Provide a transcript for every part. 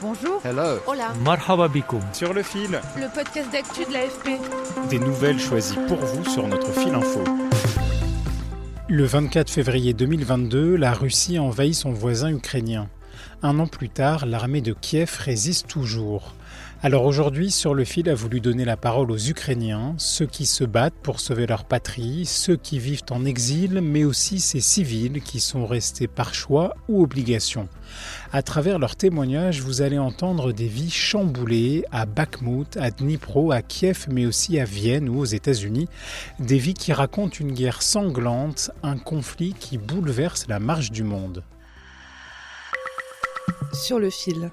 Bonjour. Hello. Hola. Marhaba Sur le fil. Le podcast d'actu de l'AFP. Des nouvelles choisies pour vous sur notre fil info. Le 24 février 2022, la Russie envahit son voisin ukrainien. Un an plus tard, l'armée de Kiev résiste toujours. Alors aujourd'hui, Sur le fil a voulu donner la parole aux Ukrainiens, ceux qui se battent pour sauver leur patrie, ceux qui vivent en exil, mais aussi ces civils qui sont restés par choix ou obligation. À travers leurs témoignages, vous allez entendre des vies chamboulées à Bakhmut, à Dnipro, à Kiev, mais aussi à Vienne ou aux États-Unis. Des vies qui racontent une guerre sanglante, un conflit qui bouleverse la marche du monde. Sur le fil.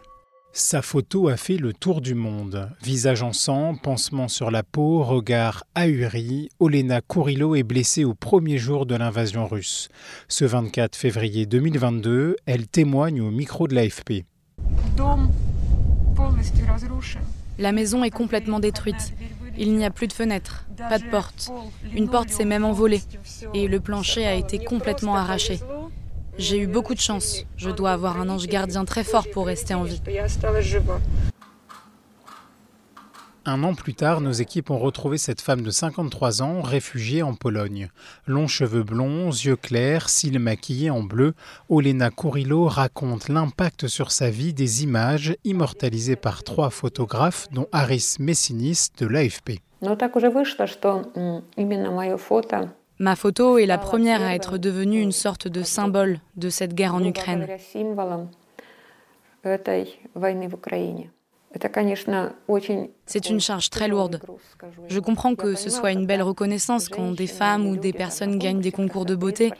Sa photo a fait le tour du monde. Visage en sang, pansement sur la peau, regard ahuri, Olena Kourilo est blessée au premier jour de l'invasion russe. Ce 24 février 2022, elle témoigne au micro de l'AFP. La maison est complètement détruite. Il n'y a plus de fenêtres, pas de porte. Une porte s'est même envolée et le plancher a été complètement arraché. J'ai eu beaucoup de chance. Je dois avoir un ange gardien très fort pour rester en vie. Un an plus tard, nos équipes ont retrouvé cette femme de 53 ans, réfugiée en Pologne. Longs cheveux blonds, yeux clairs, cils maquillés en bleu, Olena Kurillo raconte l'impact sur sa vie des images immortalisées par trois photographes, dont Aris Messinis de l'AFP. Ma photo est la première à être devenue une sorte de symbole de cette guerre en Ukraine. C'est une charge très lourde. Je comprends que ce soit une belle reconnaissance quand des femmes ou des personnes gagnent des concours de beauté,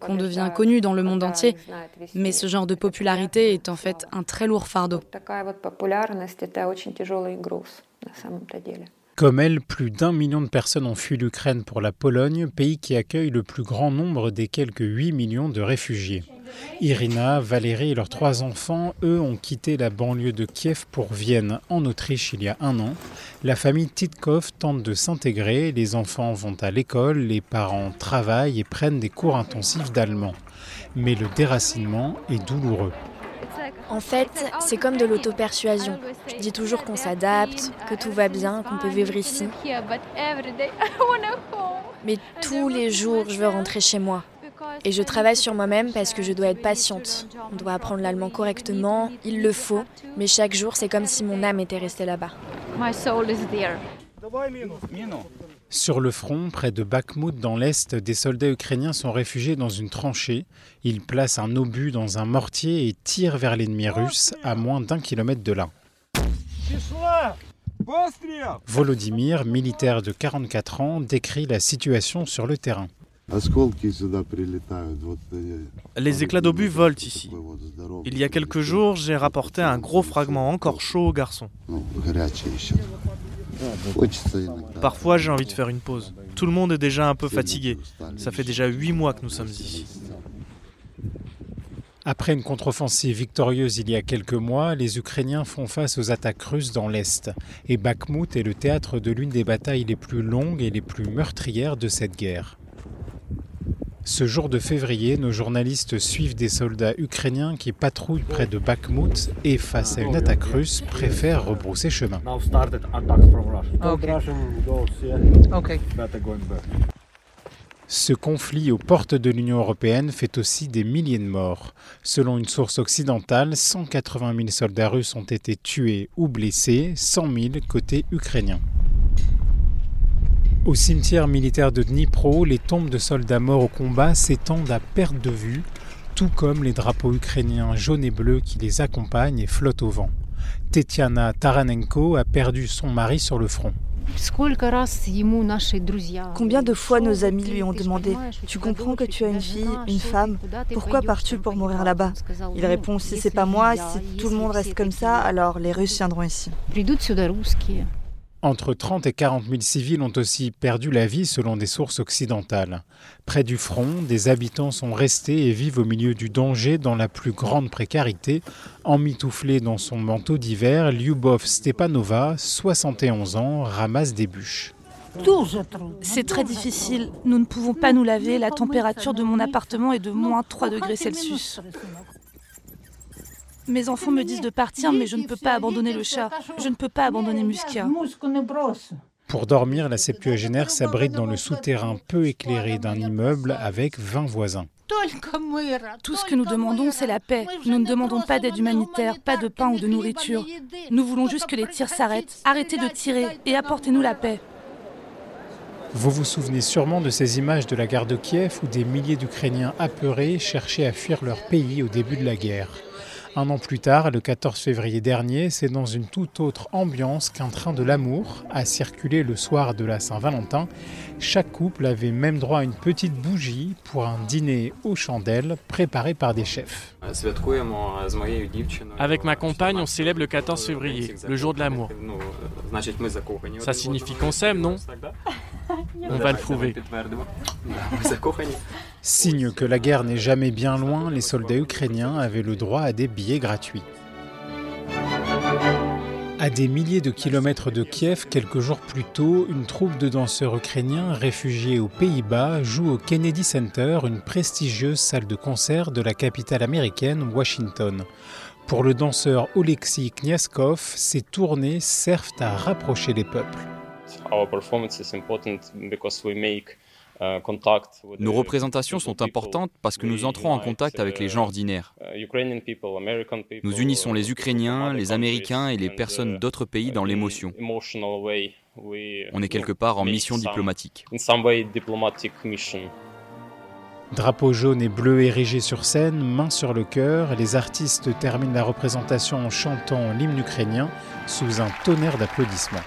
qu'on devient connu dans le monde entier, mais ce genre de popularité est en fait un très lourd fardeau. Comme elle, plus d'un million de personnes ont fui l'Ukraine pour la Pologne, pays qui accueille le plus grand nombre des quelques 8 millions de réfugiés. Irina, Valérie et leurs trois enfants, eux, ont quitté la banlieue de Kiev pour Vienne, en Autriche, il y a un an. La famille Titkov tente de s'intégrer, les enfants vont à l'école, les parents travaillent et prennent des cours intensifs d'allemand. Mais le déracinement est douloureux. En fait, c'est comme de l'auto-persuasion. Je dis toujours qu'on s'adapte, que tout va bien, qu'on peut vivre ici. Mais tous les jours, je veux rentrer chez moi. Et je travaille sur moi-même parce que je dois être patiente. On doit apprendre l'allemand correctement, il le faut, mais chaque jour, c'est comme si mon âme était restée là-bas. Sur le front, près de Bakhmut dans l'Est, des soldats ukrainiens sont réfugiés dans une tranchée. Ils placent un obus dans un mortier et tirent vers l'ennemi russe à moins d'un kilomètre de là. Volodymyr, militaire de 44 ans, décrit la situation sur le terrain. Les éclats d'obus volent ici. Il y a quelques jours, j'ai rapporté un gros fragment encore chaud au garçon. Parfois, j'ai envie de faire une pause. Tout le monde est déjà un peu fatigué. Ça fait déjà huit mois que nous sommes ici. Après une contre-offensive victorieuse il y a quelques mois, les Ukrainiens font face aux attaques russes dans l'Est. Et Bakhmut est le théâtre de l'une des batailles les plus longues et les plus meurtrières de cette guerre. Ce jour de février, nos journalistes suivent des soldats ukrainiens qui patrouillent près de Bakhmut et, face à une attaque russe, préfèrent rebrousser chemin. Ce conflit aux portes de l'Union européenne fait aussi des milliers de morts. Selon une source occidentale, 180 000 soldats russes ont été tués ou blessés, 100 000 côté ukrainien. Au cimetière militaire de Dnipro, les tombes de soldats morts au combat s'étendent à perte de vue, tout comme les drapeaux ukrainiens jaunes et bleus qui les accompagnent et flottent au vent. Tetiana Taranenko a perdu son mari sur le front. Combien de fois nos amis lui ont demandé Tu comprends que tu as une fille, une femme, pourquoi pars-tu pour mourir là-bas? Il répond Si c'est pas moi, si tout le monde reste comme ça, alors les Russes viendront ici. Entre 30 et 40 000 civils ont aussi perdu la vie selon des sources occidentales. Près du front, des habitants sont restés et vivent au milieu du danger dans la plus grande précarité. Emmitouflée dans son manteau d'hiver, Lyubov Stepanova, 71 ans, ramasse des bûches. C'est très difficile. Nous ne pouvons pas nous laver. La température de mon appartement est de moins 3 degrés Celsius. Mes enfants me disent de partir, mais je ne peux pas abandonner le chat. Je ne peux pas abandonner Muskia. Pour dormir, la septuagénaire s'abrite dans le souterrain peu éclairé d'un immeuble avec 20 voisins. Tout ce que nous demandons, c'est la paix. Nous ne demandons pas d'aide humanitaire, pas de pain ou de nourriture. Nous voulons juste que les tirs s'arrêtent. Arrêtez de tirer et apportez-nous la paix. Vous vous souvenez sûrement de ces images de la gare de Kiev où des milliers d'Ukrainiens apeurés cherchaient à fuir leur pays au début de la guerre. Un an plus tard, le 14 février dernier, c'est dans une toute autre ambiance qu'un train de l'amour a circulé le soir de la Saint-Valentin. Chaque couple avait même droit à une petite bougie pour un dîner aux chandelles préparé par des chefs. Avec ma compagne, on célèbre le 14 février, le jour de l'amour. Ça signifie qu'on s'aime, non? On va le prouver. Signe que la guerre n'est jamais bien loin, les soldats ukrainiens avaient le droit à des billets gratuits. À des milliers de kilomètres de Kiev, quelques jours plus tôt, une troupe de danseurs ukrainiens réfugiés aux Pays-Bas joue au Kennedy Center, une prestigieuse salle de concert de la capitale américaine, Washington. Pour le danseur Oleksiy Kniaskov, ces tournées servent à rapprocher les peuples. Nos représentations sont importantes parce que nous entrons en contact avec les gens ordinaires. Nous unissons les Ukrainiens, les Américains et les personnes d'autres pays dans l'émotion. On est quelque part en mission diplomatique. Drapeau jaune et bleu érigé sur scène, main sur le cœur, les artistes terminent la représentation en chantant l'hymne ukrainien sous un tonnerre d'applaudissements.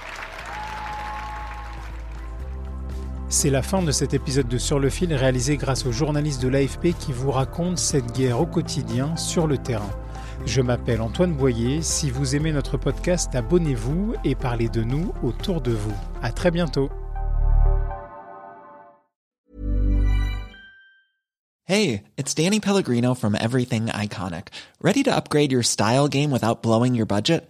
C'est la fin de cet épisode de Sur le fil réalisé grâce aux journalistes de l'AFP qui vous racontent cette guerre au quotidien sur le terrain. Je m'appelle Antoine Boyer. Si vous aimez notre podcast, abonnez-vous et parlez de nous autour de vous. À très bientôt. Hey, it's Danny Pellegrino from Everything Iconic. Ready to upgrade your style game without blowing your budget?